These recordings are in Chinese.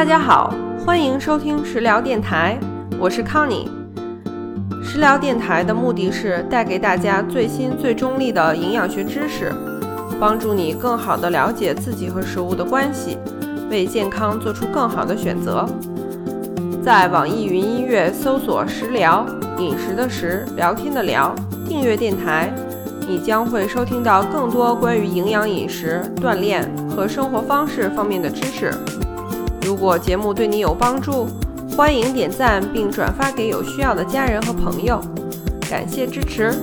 大家好，欢迎收听食疗电台，我是康妮。食疗电台的目的是带给大家最新最中立的营养学知识，帮助你更好地了解自己和食物的关系，为健康做出更好的选择。在网易云音乐搜索“食疗”，饮食的食，聊天的聊，订阅电台，你将会收听到更多关于营养、饮食、锻炼和生活方式方面的知识。如果节目对你有帮助，欢迎点赞并转发给有需要的家人和朋友，感谢支持。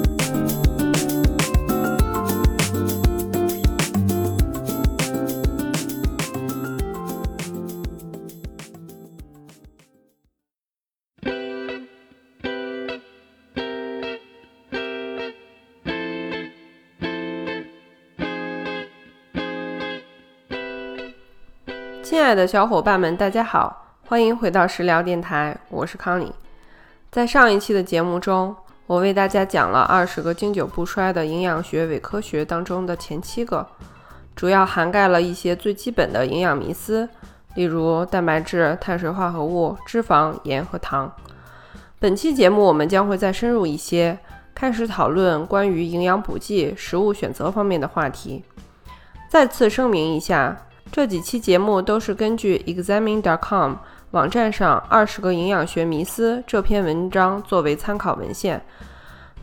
亲爱的小伙伴们，大家好，欢迎回到食疗电台，我是康妮。在上一期的节目中，我为大家讲了二十个经久不衰的营养学伪科学当中的前七个，主要涵盖了一些最基本的营养迷思，例如蛋白质、碳水化合物、脂肪、盐和糖。本期节目我们将会再深入一些，开始讨论关于营养补剂、食物选择方面的话题。再次声明一下。这几期节目都是根据 Examine.com 网站上二十个营养学迷思这篇文章作为参考文献，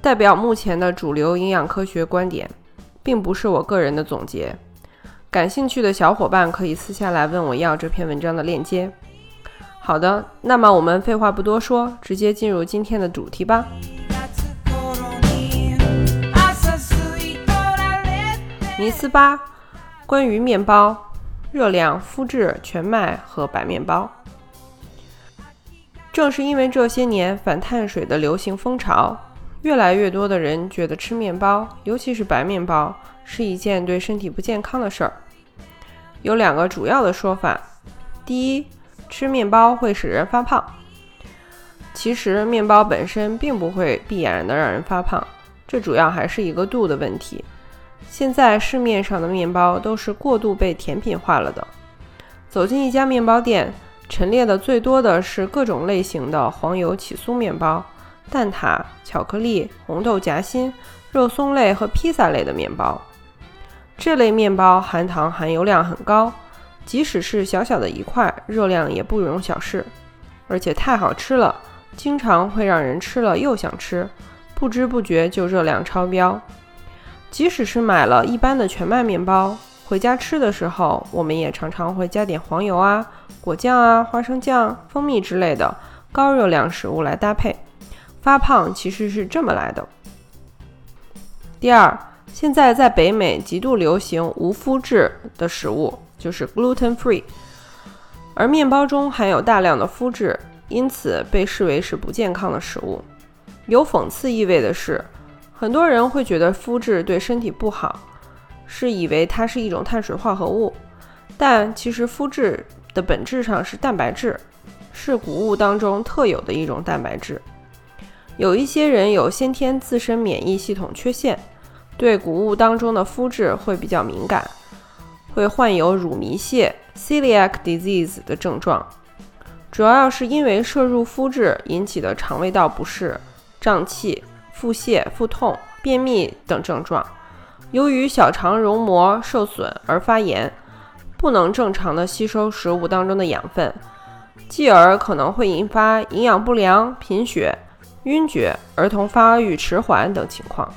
代表目前的主流营养科学观点，并不是我个人的总结。感兴趣的小伙伴可以私下来问我要这篇文章的链接。好的，那么我们废话不多说，直接进入今天的主题吧。迷思八，关于面包。热量、麸质、全麦和白面包。正是因为这些年反碳水的流行风潮，越来越多的人觉得吃面包，尤其是白面包，是一件对身体不健康的事儿。有两个主要的说法：第一，吃面包会使人发胖。其实面包本身并不会必然的让人发胖，这主要还是一个度的问题。现在市面上的面包都是过度被甜品化了的。走进一家面包店，陈列的最多的是各种类型的黄油起酥面包、蛋挞、巧克力、红豆夹心、肉松类和披萨类的面包。这类面包含糖含油量很高，即使是小小的一块，热量也不容小视，而且太好吃了，经常会让人吃了又想吃，不知不觉就热量超标。即使是买了一般的全麦面包，回家吃的时候，我们也常常会加点黄油啊、果酱啊、花生酱、蜂蜜之类的高热量食物来搭配。发胖其实是这么来的。第二，现在在北美极度流行无麸质的食物，就是 gluten free，而面包中含有大量的麸质，因此被视为是不健康的食物。有讽刺意味的是。很多人会觉得麸质对身体不好，是以为它是一种碳水化合物，但其实麸质的本质上是蛋白质，是谷物当中特有的一种蛋白质。有一些人有先天自身免疫系统缺陷，对谷物当中的麸质会比较敏感，会患有乳糜泻 （celiac disease） 的症状，主要是因为摄入麸质引起的肠胃道不适、胀气。腹泻、腹痛、便秘等症状，由于小肠绒膜受损而发炎，不能正常的吸收食物当中的养分，继而可能会引发营养不良、贫血、晕厥、儿童发育迟缓等情况。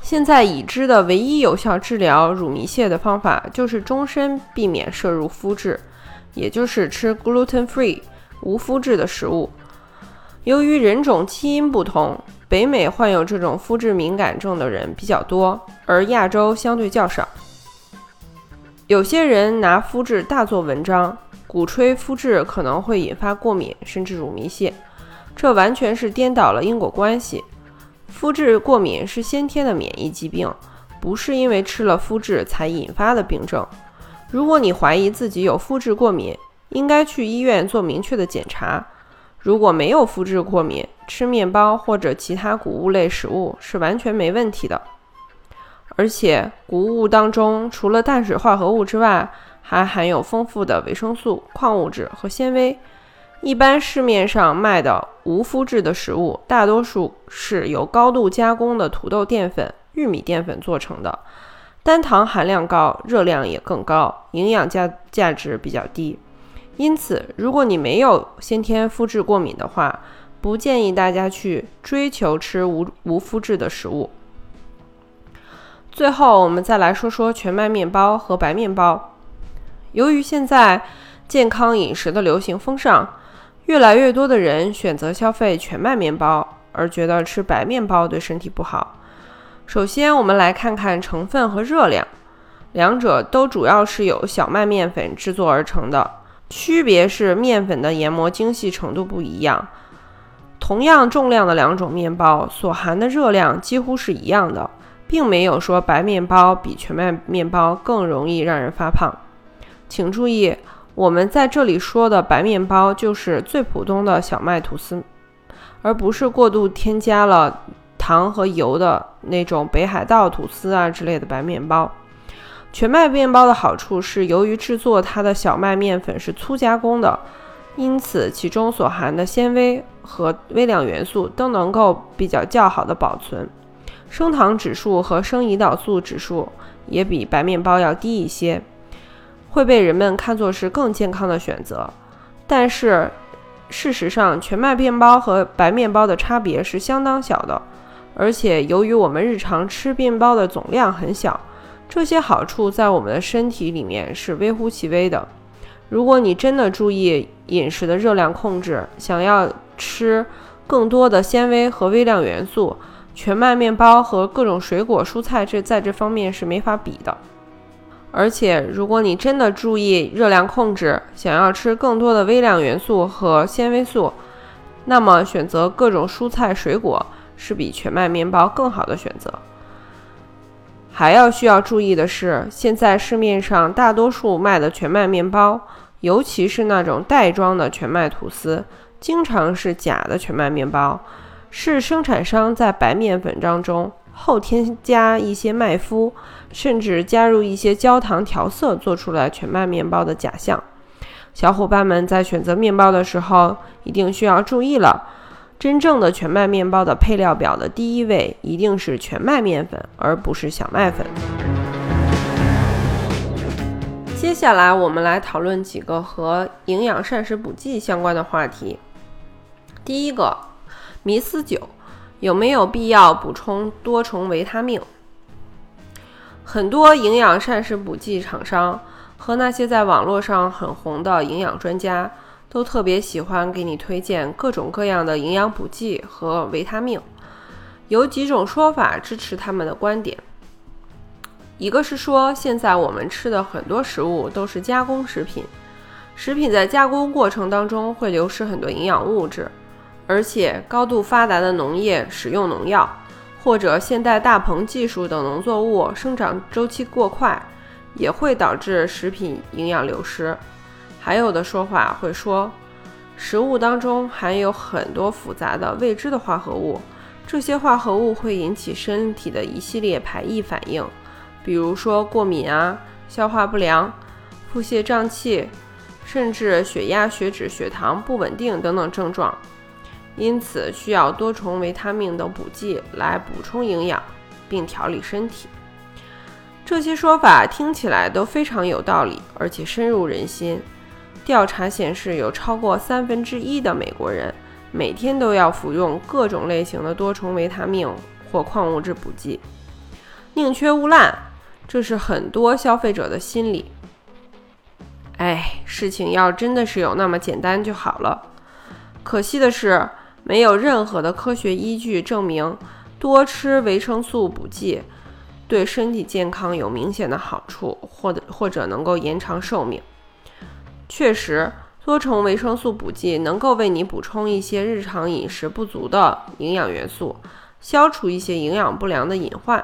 现在已知的唯一有效治疗乳糜泻的方法，就是终身避免摄入麸质，也就是吃 gluten-free 无麸质的食物。由于人种基因不同。北美患有这种肤质敏感症的人比较多，而亚洲相对较少。有些人拿肤质大做文章，鼓吹肤质可能会引发过敏甚至乳糜泻，这完全是颠倒了因果关系。肤质过敏是先天的免疫疾病，不是因为吃了肤质才引发的病症。如果你怀疑自己有肤质过敏，应该去医院做明确的检查。如果没有肤质过敏，吃面包或者其他谷物类食物是完全没问题的。而且谷物当中除了碳水化合物之外，还含有丰富的维生素、矿物质和纤维。一般市面上卖的无麸质的食物，大多数是由高度加工的土豆淀粉、玉米淀粉做成的，单糖含量高，热量也更高，营养价价值比较低。因此，如果你没有先天肤质过敏的话，不建议大家去追求吃无无麸质的食物。最后，我们再来说说全麦面包和白面包。由于现在健康饮食的流行风尚，越来越多的人选择消费全麦面包，而觉得吃白面包对身体不好。首先，我们来看看成分和热量，两者都主要是由小麦面粉制作而成的，区别是面粉的研磨精细程度不一样。同样重量的两种面包所含的热量几乎是一样的。并没有说白面包比全麦面包更容易让人发胖。请注意，我们在这里说的白面包就是最普通的小麦吐司，而不是过度添加了糖和油的那种北海道吐司啊之类的白面包。全麦面包的好处是，由于制作它的小麦面粉是粗加工的，因此其中所含的纤维和微量元素都能够比较较好的保存。升糖指数和升胰岛素指数也比白面包要低一些，会被人们看作是更健康的选择。但是，事实上，全麦面包和白面包的差别是相当小的。而且，由于我们日常吃面包的总量很小，这些好处在我们的身体里面是微乎其微的。如果你真的注意饮食的热量控制，想要吃更多的纤维和微量元素，全麦面包和各种水果、蔬菜，这在这方面是没法比的。而且，如果你真的注意热量控制，想要吃更多的微量元素和纤维素，那么选择各种蔬菜、水果是比全麦面包更好的选择。还要需要注意的是，现在市面上大多数卖的全麦面包，尤其是那种袋装的全麦吐司，经常是假的全麦面包。是生产商在白面粉当中后添加一些麦麸，甚至加入一些焦糖调色，做出来全麦面包的假象。小伙伴们在选择面包的时候，一定需要注意了。真正的全麦面包的配料表的第一位一定是全麦面粉，而不是小麦粉。接下来，我们来讨论几个和营养膳食补剂相关的话题。第一个。迷思九，有没有必要补充多重维他命？很多营养膳食补剂厂商和那些在网络上很红的营养专家，都特别喜欢给你推荐各种各样的营养补剂和维他命。有几种说法支持他们的观点，一个是说，现在我们吃的很多食物都是加工食品，食品在加工过程当中会流失很多营养物质。而且，高度发达的农业使用农药，或者现代大棚技术等农作物生长周期过快，也会导致食品营养流失。还有的说法会说，食物当中含有很多复杂的未知的化合物，这些化合物会引起身体的一系列排异反应，比如说过敏啊、消化不良、腹泻胀气，甚至血压、血脂、血糖不稳定等等症状。因此，需要多重维他命等补剂来补充营养，并调理身体。这些说法听起来都非常有道理，而且深入人心。调查显示，有超过三分之一的美国人每天都要服用各种类型的多重维他命或矿物质补剂，宁缺毋滥，这是很多消费者的心理。哎，事情要真的是有那么简单就好了。可惜的是。没有任何的科学依据证明多吃维生素补剂对身体健康有明显的好处，或者或者能够延长寿命。确实，多重维生素补剂能够为你补充一些日常饮食不足的营养元素，消除一些营养不良的隐患。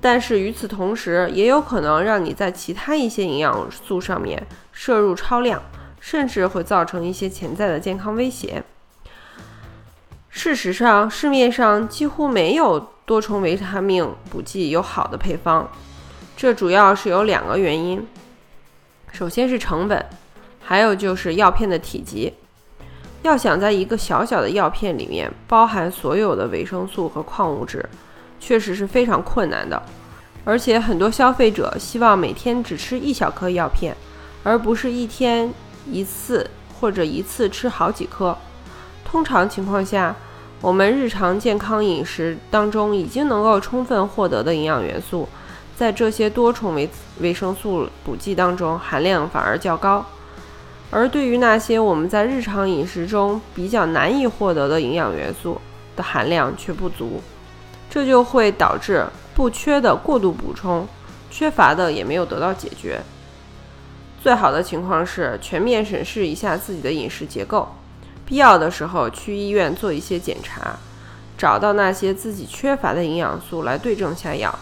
但是与此同时，也有可能让你在其他一些营养素上面摄入超量，甚至会造成一些潜在的健康威胁。事实上，市面上几乎没有多重维他命补剂有好的配方，这主要是有两个原因。首先是成本，还有就是药片的体积。要想在一个小小的药片里面包含所有的维生素和矿物质，确实是非常困难的。而且很多消费者希望每天只吃一小颗药片，而不是一天一次或者一次吃好几颗。通常情况下，我们日常健康饮食当中已经能够充分获得的营养元素，在这些多重维维生素补剂当中含量反而较高。而对于那些我们在日常饮食中比较难以获得的营养元素的含量却不足，这就会导致不缺的过度补充，缺乏的也没有得到解决。最好的情况是全面审视一下自己的饮食结构，必要的时候去医院做一些检查，找到那些自己缺乏的营养素来对症下药。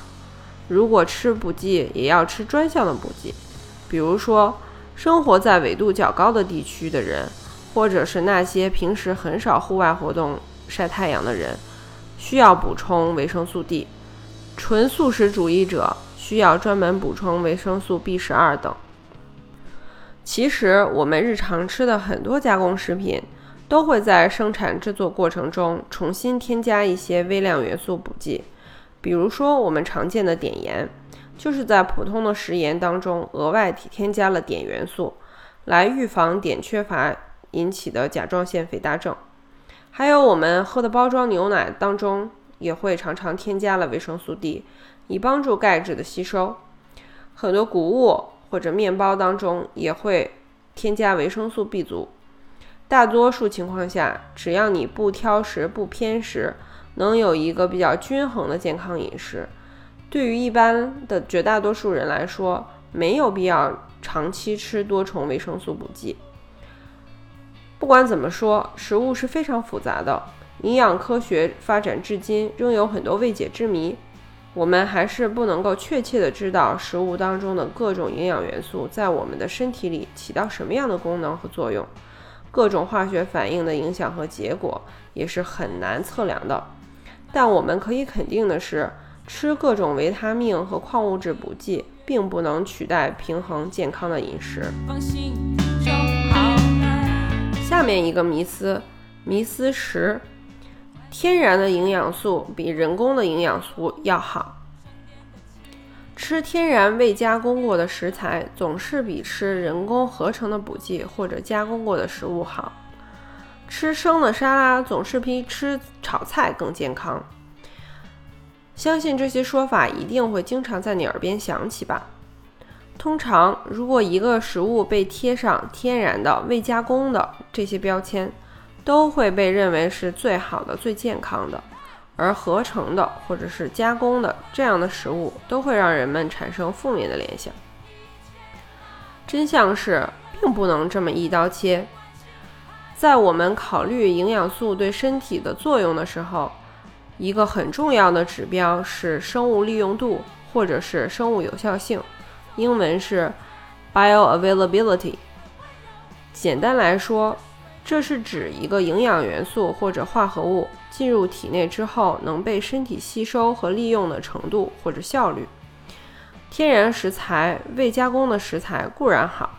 如果吃补剂，也要吃专项的补剂，比如说。生活在纬度较高的地区的人，或者是那些平时很少户外活动、晒太阳的人，需要补充维生素 D；纯素食主义者需要专门补充维生素 B 十二等。其实，我们日常吃的很多加工食品，都会在生产制作过程中重新添加一些微量元素补剂，比如说我们常见的碘盐。就是在普通的食盐当中额外添加了碘元素，来预防碘缺乏引起的甲状腺肥大症。还有我们喝的包装牛奶当中也会常常添加了维生素 D，以帮助钙质的吸收。很多谷物或者面包当中也会添加维生素 B 族。大多数情况下，只要你不挑食不偏食，能有一个比较均衡的健康饮食。对于一般的绝大多数人来说，没有必要长期吃多重维生素补剂。不管怎么说，食物是非常复杂的，营养科学发展至今仍有很多未解之谜。我们还是不能够确切的知道食物当中的各种营养元素在我们的身体里起到什么样的功能和作用，各种化学反应的影响和结果也是很难测量的。但我们可以肯定的是。吃各种维他命和矿物质补剂，并不能取代平衡健康的饮食。下面一个迷思，迷思十：天然的营养素比人工的营养素要好。吃天然未加工过的食材，总是比吃人工合成的补剂或者加工过的食物好。吃生的沙拉总是比吃炒菜更健康。相信这些说法一定会经常在你耳边响起吧？通常，如果一个食物被贴上“天然的”“未加工的”这些标签，都会被认为是最好的、最健康的；而合成的或者是加工的这样的食物，都会让人们产生负面的联想。真相是，并不能这么一刀切。在我们考虑营养素对身体的作用的时候，一个很重要的指标是生物利用度，或者是生物有效性，英文是 bioavailability。简单来说，这是指一个营养元素或者化合物进入体内之后能被身体吸收和利用的程度或者效率。天然食材、未加工的食材固然好，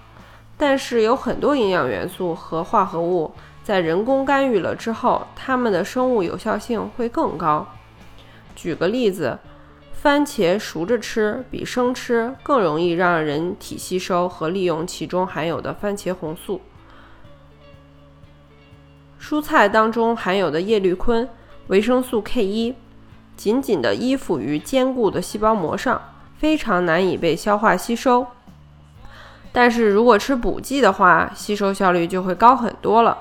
但是有很多营养元素和化合物。在人工干预了之后，它们的生物有效性会更高。举个例子，番茄熟着吃比生吃更容易让人体吸收和利用其中含有的番茄红素。蔬菜当中含有的叶绿醌、维生素 K 一，紧紧地依附于坚固的细胞膜上，非常难以被消化吸收。但是如果吃补剂的话，吸收效率就会高很多了。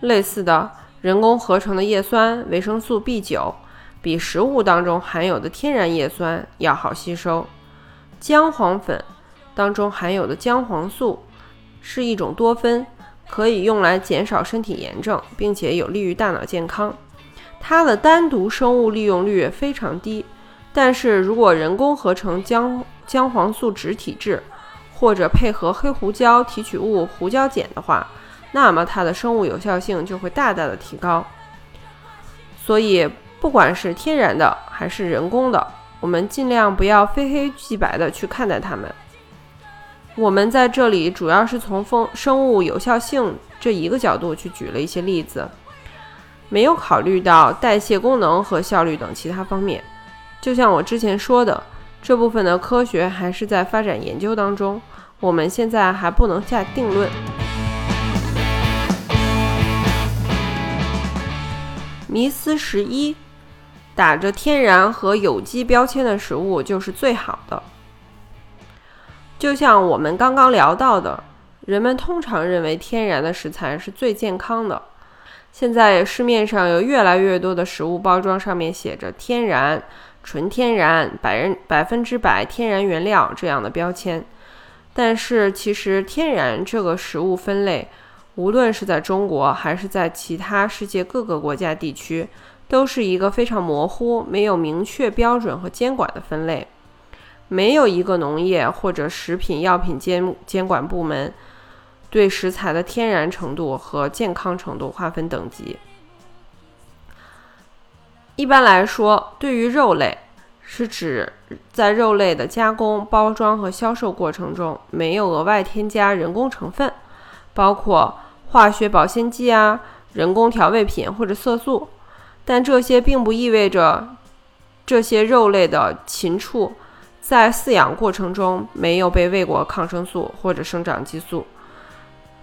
类似的人工合成的叶酸、维生素 B 九，比食物当中含有的天然叶酸要好吸收。姜黄粉当中含有的姜黄素是一种多酚，可以用来减少身体炎症，并且有利于大脑健康。它的单独生物利用率非常低，但是如果人工合成姜姜黄素脂体质，或者配合黑胡椒提取物胡椒碱的话，那么它的生物有效性就会大大的提高。所以，不管是天然的还是人工的，我们尽量不要非黑即白的去看待它们。我们在这里主要是从风生物有效性这一个角度去举了一些例子，没有考虑到代谢功能和效率等其他方面。就像我之前说的，这部分的科学还是在发展研究当中，我们现在还不能下定论。迷思十一：打着天然和有机标签的食物就是最好的。就像我们刚刚聊到的，人们通常认为天然的食材是最健康的。现在市面上有越来越多的食物包装上面写着“天然”“纯天然”“百人百分之百天然原料”这样的标签，但是其实“天然”这个食物分类。无论是在中国还是在其他世界各个国家地区，都是一个非常模糊、没有明确标准和监管的分类。没有一个农业或者食品药品监监管部门对食材的天然程度和健康程度划分等级。一般来说，对于肉类，是指在肉类的加工、包装和销售过程中没有额外添加人工成分，包括。化学保鲜剂啊，人工调味品或者色素，但这些并不意味着这些肉类的禽畜在饲养过程中没有被喂过抗生素或者生长激素。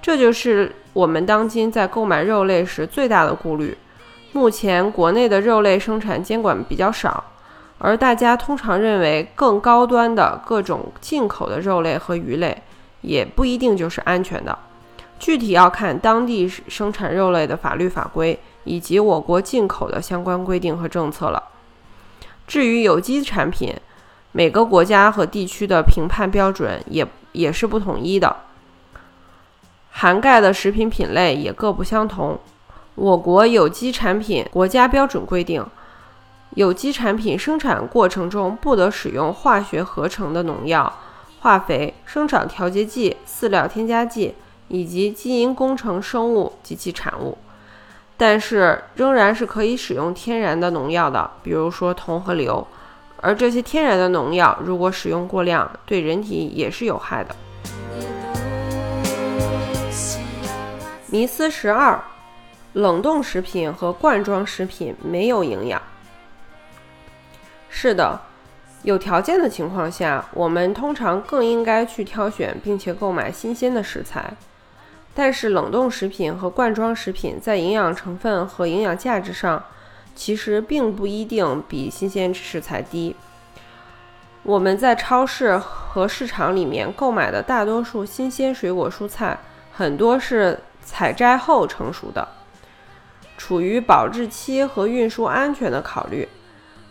这就是我们当今在购买肉类时最大的顾虑。目前国内的肉类生产监管比较少，而大家通常认为更高端的各种进口的肉类和鱼类也不一定就是安全的。具体要看当地生产肉类的法律法规，以及我国进口的相关规定和政策了。至于有机产品，每个国家和地区的评判标准也也是不统一的，涵盖的食品品类也各不相同。我国有机产品国家标准规定，有机产品生产过程中不得使用化学合成的农药、化肥、生长调节剂、饲料添加剂。以及基因工程生物及其产物，但是仍然是可以使用天然的农药的，比如说铜和硫。而这些天然的农药如果使用过量，对人体也是有害的。迷思十二：冷冻食品和罐装食品没有营养。是的，有条件的情况下，我们通常更应该去挑选并且购买新鲜的食材。但是冷冻食品和罐装食品在营养成分和营养价值上，其实并不一定比新鲜食材低。我们在超市和市场里面购买的大多数新鲜水果蔬菜，很多是采摘后成熟的，处于保质期和运输安全的考虑，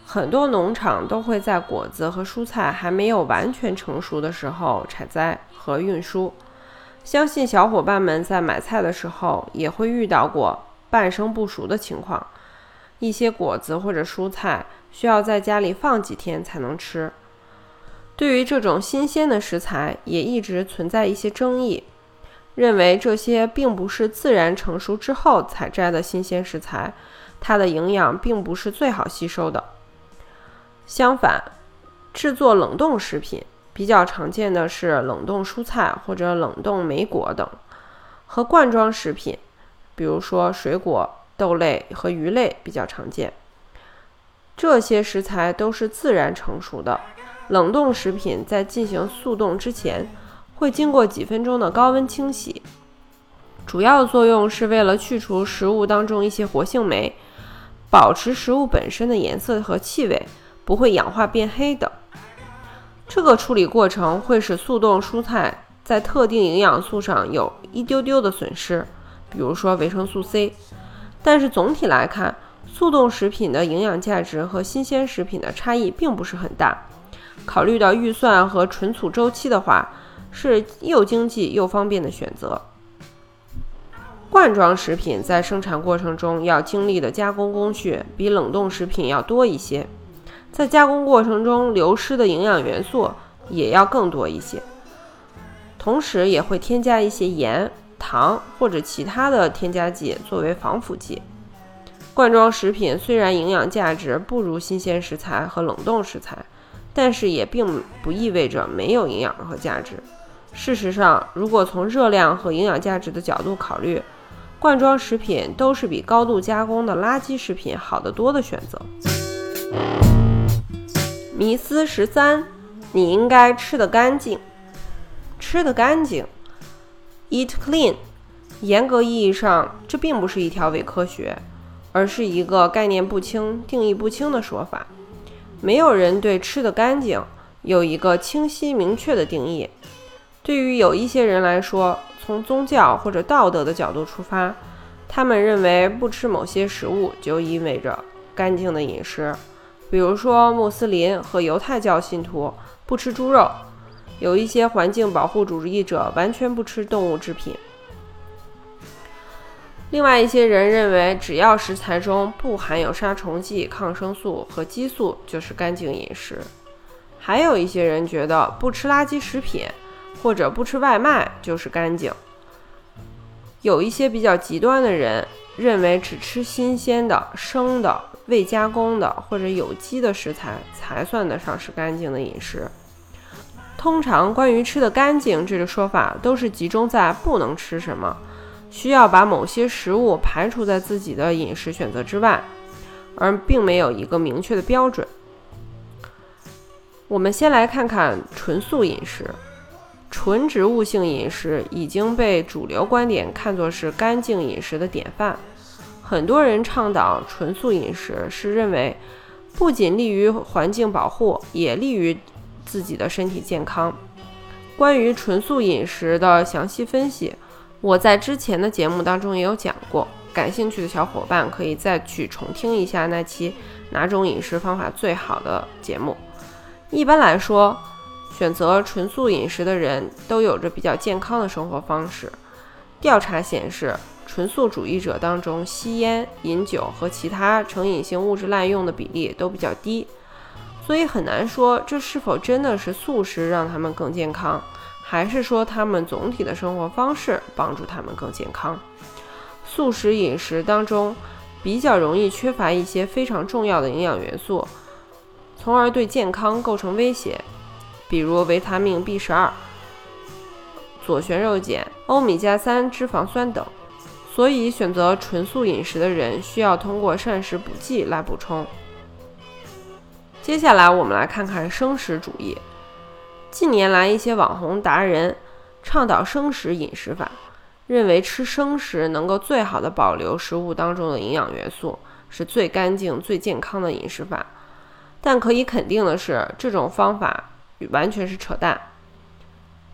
很多农场都会在果子和蔬菜还没有完全成熟的时候采摘和运输。相信小伙伴们在买菜的时候也会遇到过半生不熟的情况，一些果子或者蔬菜需要在家里放几天才能吃。对于这种新鲜的食材，也一直存在一些争议，认为这些并不是自然成熟之后采摘的新鲜食材，它的营养并不是最好吸收的。相反，制作冷冻食品。比较常见的是冷冻蔬菜或者冷冻莓果等，和罐装食品，比如说水果、豆类和鱼类比较常见。这些食材都是自然成熟的。冷冻食品在进行速冻之前，会经过几分钟的高温清洗，主要作用是为了去除食物当中一些活性酶，保持食物本身的颜色和气味，不会氧化变黑等。这个处理过程会使速冻蔬菜在特定营养素上有一丢丢的损失，比如说维生素 C。但是总体来看，速冻食品的营养价值和新鲜食品的差异并不是很大。考虑到预算和存储周期的话，是又经济又方便的选择。罐装食品在生产过程中要经历的加工工序比冷冻食品要多一些。在加工过程中流失的营养元素也要更多一些，同时也会添加一些盐、糖或者其他的添加剂作为防腐剂。罐装食品虽然营养价值不如新鲜食材和冷冻食材，但是也并不意味着没有营养和价值。事实上，如果从热量和营养价值的角度考虑，罐装食品都是比高度加工的垃圾食品好得多的选择。迷思十三：你应该吃得干净。吃得干净，eat clean。严格意义上，这并不是一条伪科学，而是一个概念不清、定义不清的说法。没有人对吃得干净有一个清晰明确的定义。对于有一些人来说，从宗教或者道德的角度出发，他们认为不吃某些食物就意味着干净的饮食。比如说，穆斯林和犹太教信徒不吃猪肉，有一些环境保护主义者完全不吃动物制品。另外一些人认为，只要食材中不含有杀虫剂、抗生素和激素，就是干净饮食。还有一些人觉得，不吃垃圾食品或者不吃外卖就是干净。有一些比较极端的人认为，只吃新鲜的、生的、未加工的或者有机的食材才算得上是干净的饮食。通常，关于吃的干净这个说法，都是集中在不能吃什么。需要把某些食物排除在自己的饮食选择之外，而并没有一个明确的标准。我们先来看看纯素饮食，纯植物性饮食已经被主流观点看作是干净饮食的典范。很多人倡导纯素饮食，是认为不仅利于环境保护，也利于自己的身体健康。关于纯素饮食的详细分析。我在之前的节目当中也有讲过，感兴趣的小伙伴可以再去重听一下那期哪种饮食方法最好的节目。一般来说，选择纯素饮食的人都有着比较健康的生活方式。调查显示，纯素主义者当中吸烟、饮酒和其他成瘾性物质滥用的比例都比较低，所以很难说这是否真的是素食让他们更健康。还是说，他们总体的生活方式帮助他们更健康。素食饮食当中比较容易缺乏一些非常重要的营养元素，从而对健康构成威胁，比如维他命 B 十二、左旋肉碱、欧米伽三脂肪酸等。所以，选择纯素饮食的人需要通过膳食补剂来补充。接下来，我们来看看生食主义。近年来，一些网红达人倡导生食饮食法，认为吃生食能够最好的保留食物当中的营养元素，是最干净、最健康的饮食法。但可以肯定的是，这种方法完全是扯淡。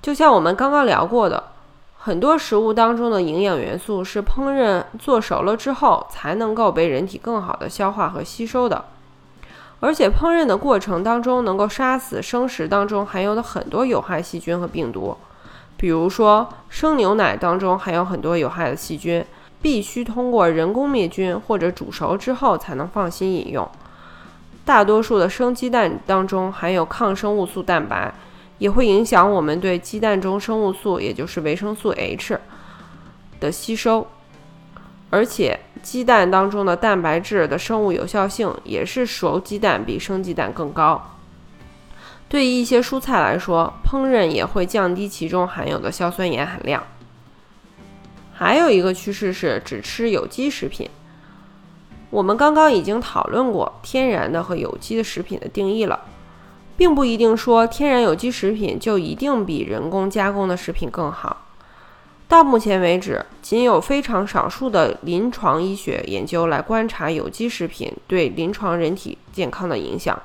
就像我们刚刚聊过的，很多食物当中的营养元素是烹饪做熟了之后才能够被人体更好的消化和吸收的。而且烹饪的过程当中，能够杀死生食当中含有的很多有害细菌和病毒。比如说，生牛奶当中含有很多有害的细菌，必须通过人工灭菌或者煮熟之后才能放心饮用。大多数的生鸡蛋当中含有抗生物素蛋白，也会影响我们对鸡蛋中生物素，也就是维生素 H 的吸收。而且，鸡蛋当中的蛋白质的生物有效性也是熟鸡蛋比生鸡蛋更高。对于一些蔬菜来说，烹饪也会降低其中含有的硝酸盐含量。还有一个趋势是只吃有机食品。我们刚刚已经讨论过天然的和有机的食品的定义了，并不一定说天然有机食品就一定比人工加工的食品更好。到目前为止，仅有非常少数的临床医学研究来观察有机食品对临床人体健康的影响，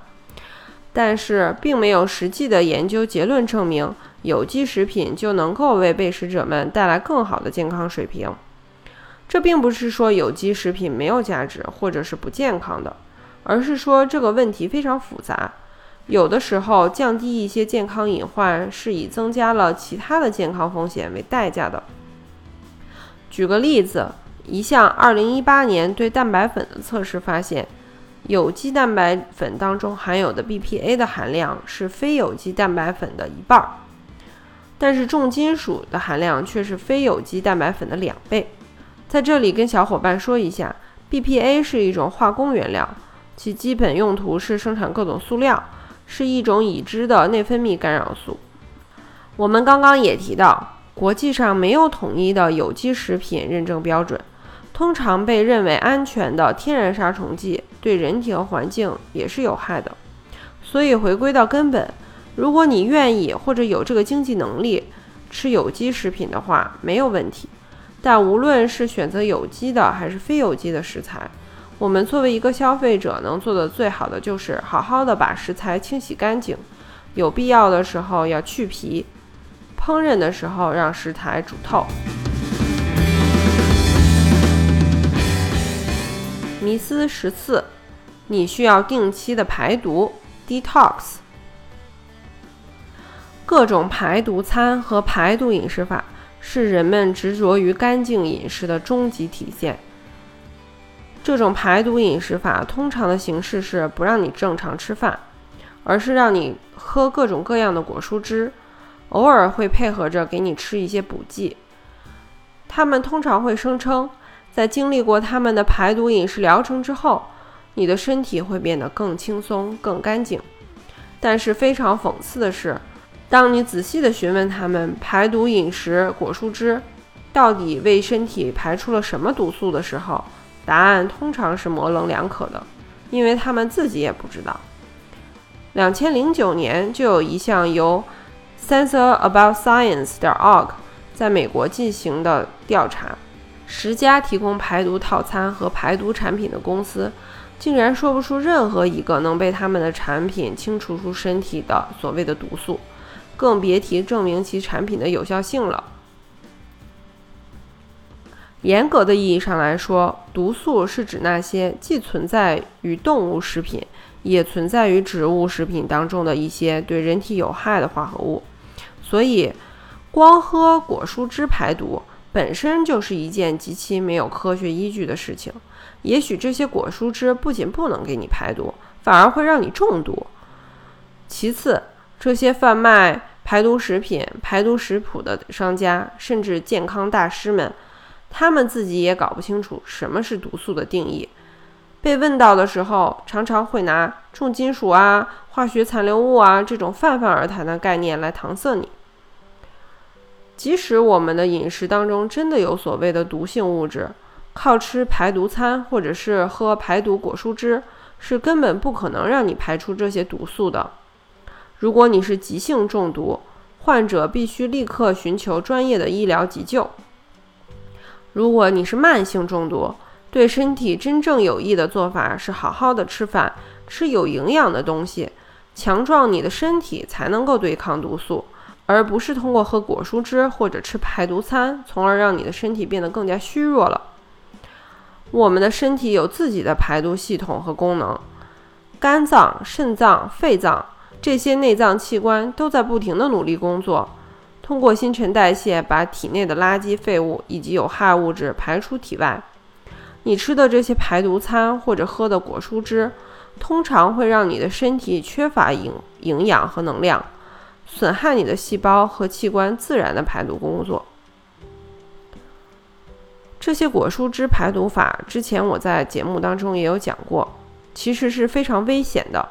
但是并没有实际的研究结论证明有机食品就能够为被试者们带来更好的健康水平。这并不是说有机食品没有价值或者是不健康的，而是说这个问题非常复杂。有的时候，降低一些健康隐患是以增加了其他的健康风险为代价的。举个例子，一项2018年对蛋白粉的测试发现，有机蛋白粉当中含有的 BPA 的含量是非有机蛋白粉的一半儿，但是重金属的含量却是非有机蛋白粉的两倍。在这里跟小伙伴说一下，BPA 是一种化工原料，其基本用途是生产各种塑料。是一种已知的内分泌干扰素。我们刚刚也提到，国际上没有统一的有机食品认证标准。通常被认为安全的天然杀虫剂对人体和环境也是有害的。所以回归到根本，如果你愿意或者有这个经济能力吃有机食品的话，没有问题。但无论是选择有机的还是非有机的食材，我们作为一个消费者能做的最好的就是好好的把食材清洗干净，有必要的时候要去皮，烹饪的时候让食材煮透。迷思十四：你需要定期的排毒 （detox）。各种排毒餐和排毒饮食法是人们执着于干净饮食的终极体现。这种排毒饮食法通常的形式是不让你正常吃饭，而是让你喝各种各样的果蔬汁，偶尔会配合着给你吃一些补剂。他们通常会声称，在经历过他们的排毒饮食疗程之后，你的身体会变得更轻松、更干净。但是非常讽刺的是，当你仔细地询问他们排毒饮食果蔬汁到底为身体排出了什么毒素的时候，答案通常是模棱两可的，因为他们自己也不知道。两千零九年就有一项由 censoraboutScience.org 在美国进行的调查，十家提供排毒套餐和排毒产品的公司，竟然说不出任何一个能被他们的产品清除出身体的所谓的毒素，更别提证明其产品的有效性了。严格的意义上来说，毒素是指那些既存在于动物食品，也存在于植物食品当中的一些对人体有害的化合物。所以，光喝果蔬汁排毒本身就是一件极其没有科学依据的事情。也许这些果蔬汁不仅不能给你排毒，反而会让你中毒。其次，这些贩卖排毒食品、排毒食谱的商家，甚至健康大师们。他们自己也搞不清楚什么是毒素的定义，被问到的时候，常常会拿重金属啊、化学残留物啊这种泛泛而谈的概念来搪塞你。即使我们的饮食当中真的有所谓的毒性物质，靠吃排毒餐或者是喝排毒果蔬汁，是根本不可能让你排出这些毒素的。如果你是急性中毒，患者必须立刻寻求专业的医疗急救。如果你是慢性中毒，对身体真正有益的做法是好好的吃饭，吃有营养的东西，强壮你的身体才能够对抗毒素，而不是通过喝果蔬汁或者吃排毒餐，从而让你的身体变得更加虚弱了。我们的身体有自己的排毒系统和功能，肝脏、肾脏、肺脏这些内脏器官都在不停的努力工作。通过新陈代谢，把体内的垃圾、废物以及有害物质排出体外。你吃的这些排毒餐或者喝的果蔬汁，通常会让你的身体缺乏营营养和能量，损害你的细胞和器官自然的排毒工作。这些果蔬汁排毒法，之前我在节目当中也有讲过，其实是非常危险的。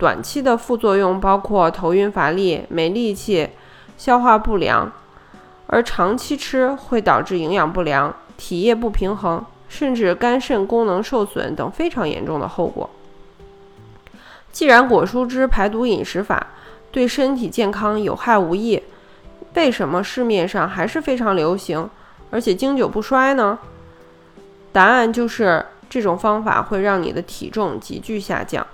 短期的副作用包括头晕乏力、没力气。消化不良，而长期吃会导致营养不良、体液不平衡，甚至肝肾功能受损等非常严重的后果。既然果蔬汁排毒饮食法对身体健康有害无益，为什么市面上还是非常流行，而且经久不衰呢？答案就是这种方法会让你的体重急剧下降。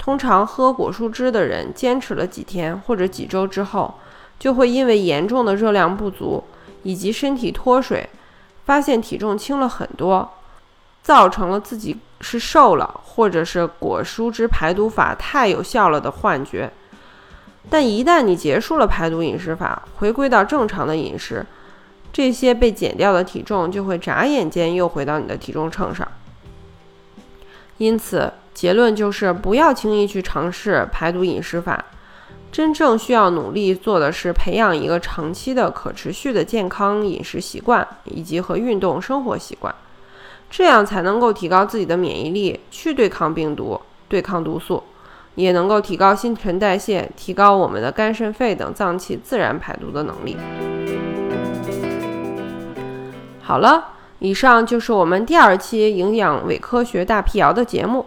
通常喝果蔬汁的人，坚持了几天或者几周之后。就会因为严重的热量不足以及身体脱水，发现体重轻了很多，造成了自己是瘦了，或者是果蔬汁排毒法太有效了的幻觉。但一旦你结束了排毒饮食法，回归到正常的饮食，这些被减掉的体重就会眨眼间又回到你的体重秤上。因此，结论就是不要轻易去尝试排毒饮食法。真正需要努力做的是培养一个长期的可持续的健康饮食习惯，以及和运动生活习惯，这样才能够提高自己的免疫力，去对抗病毒、对抗毒素。也能够提高新陈代谢，提高我们的肝、肾、肺等脏器自然排毒的能力。好了，以上就是我们第二期营养伪科学大辟谣的节目。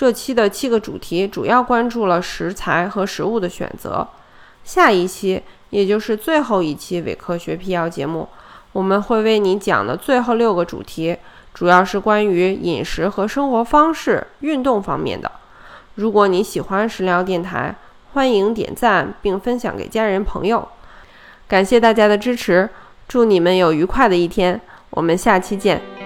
这期的七个主题主要关注了食材和食物的选择。下一期，也就是最后一期伪科学辟谣节目，我们会为你讲的最后六个主题，主要是关于饮食和生活方式、运动方面的。如果你喜欢食疗电台，欢迎点赞并分享给家人朋友。感谢大家的支持，祝你们有愉快的一天。我们下期见。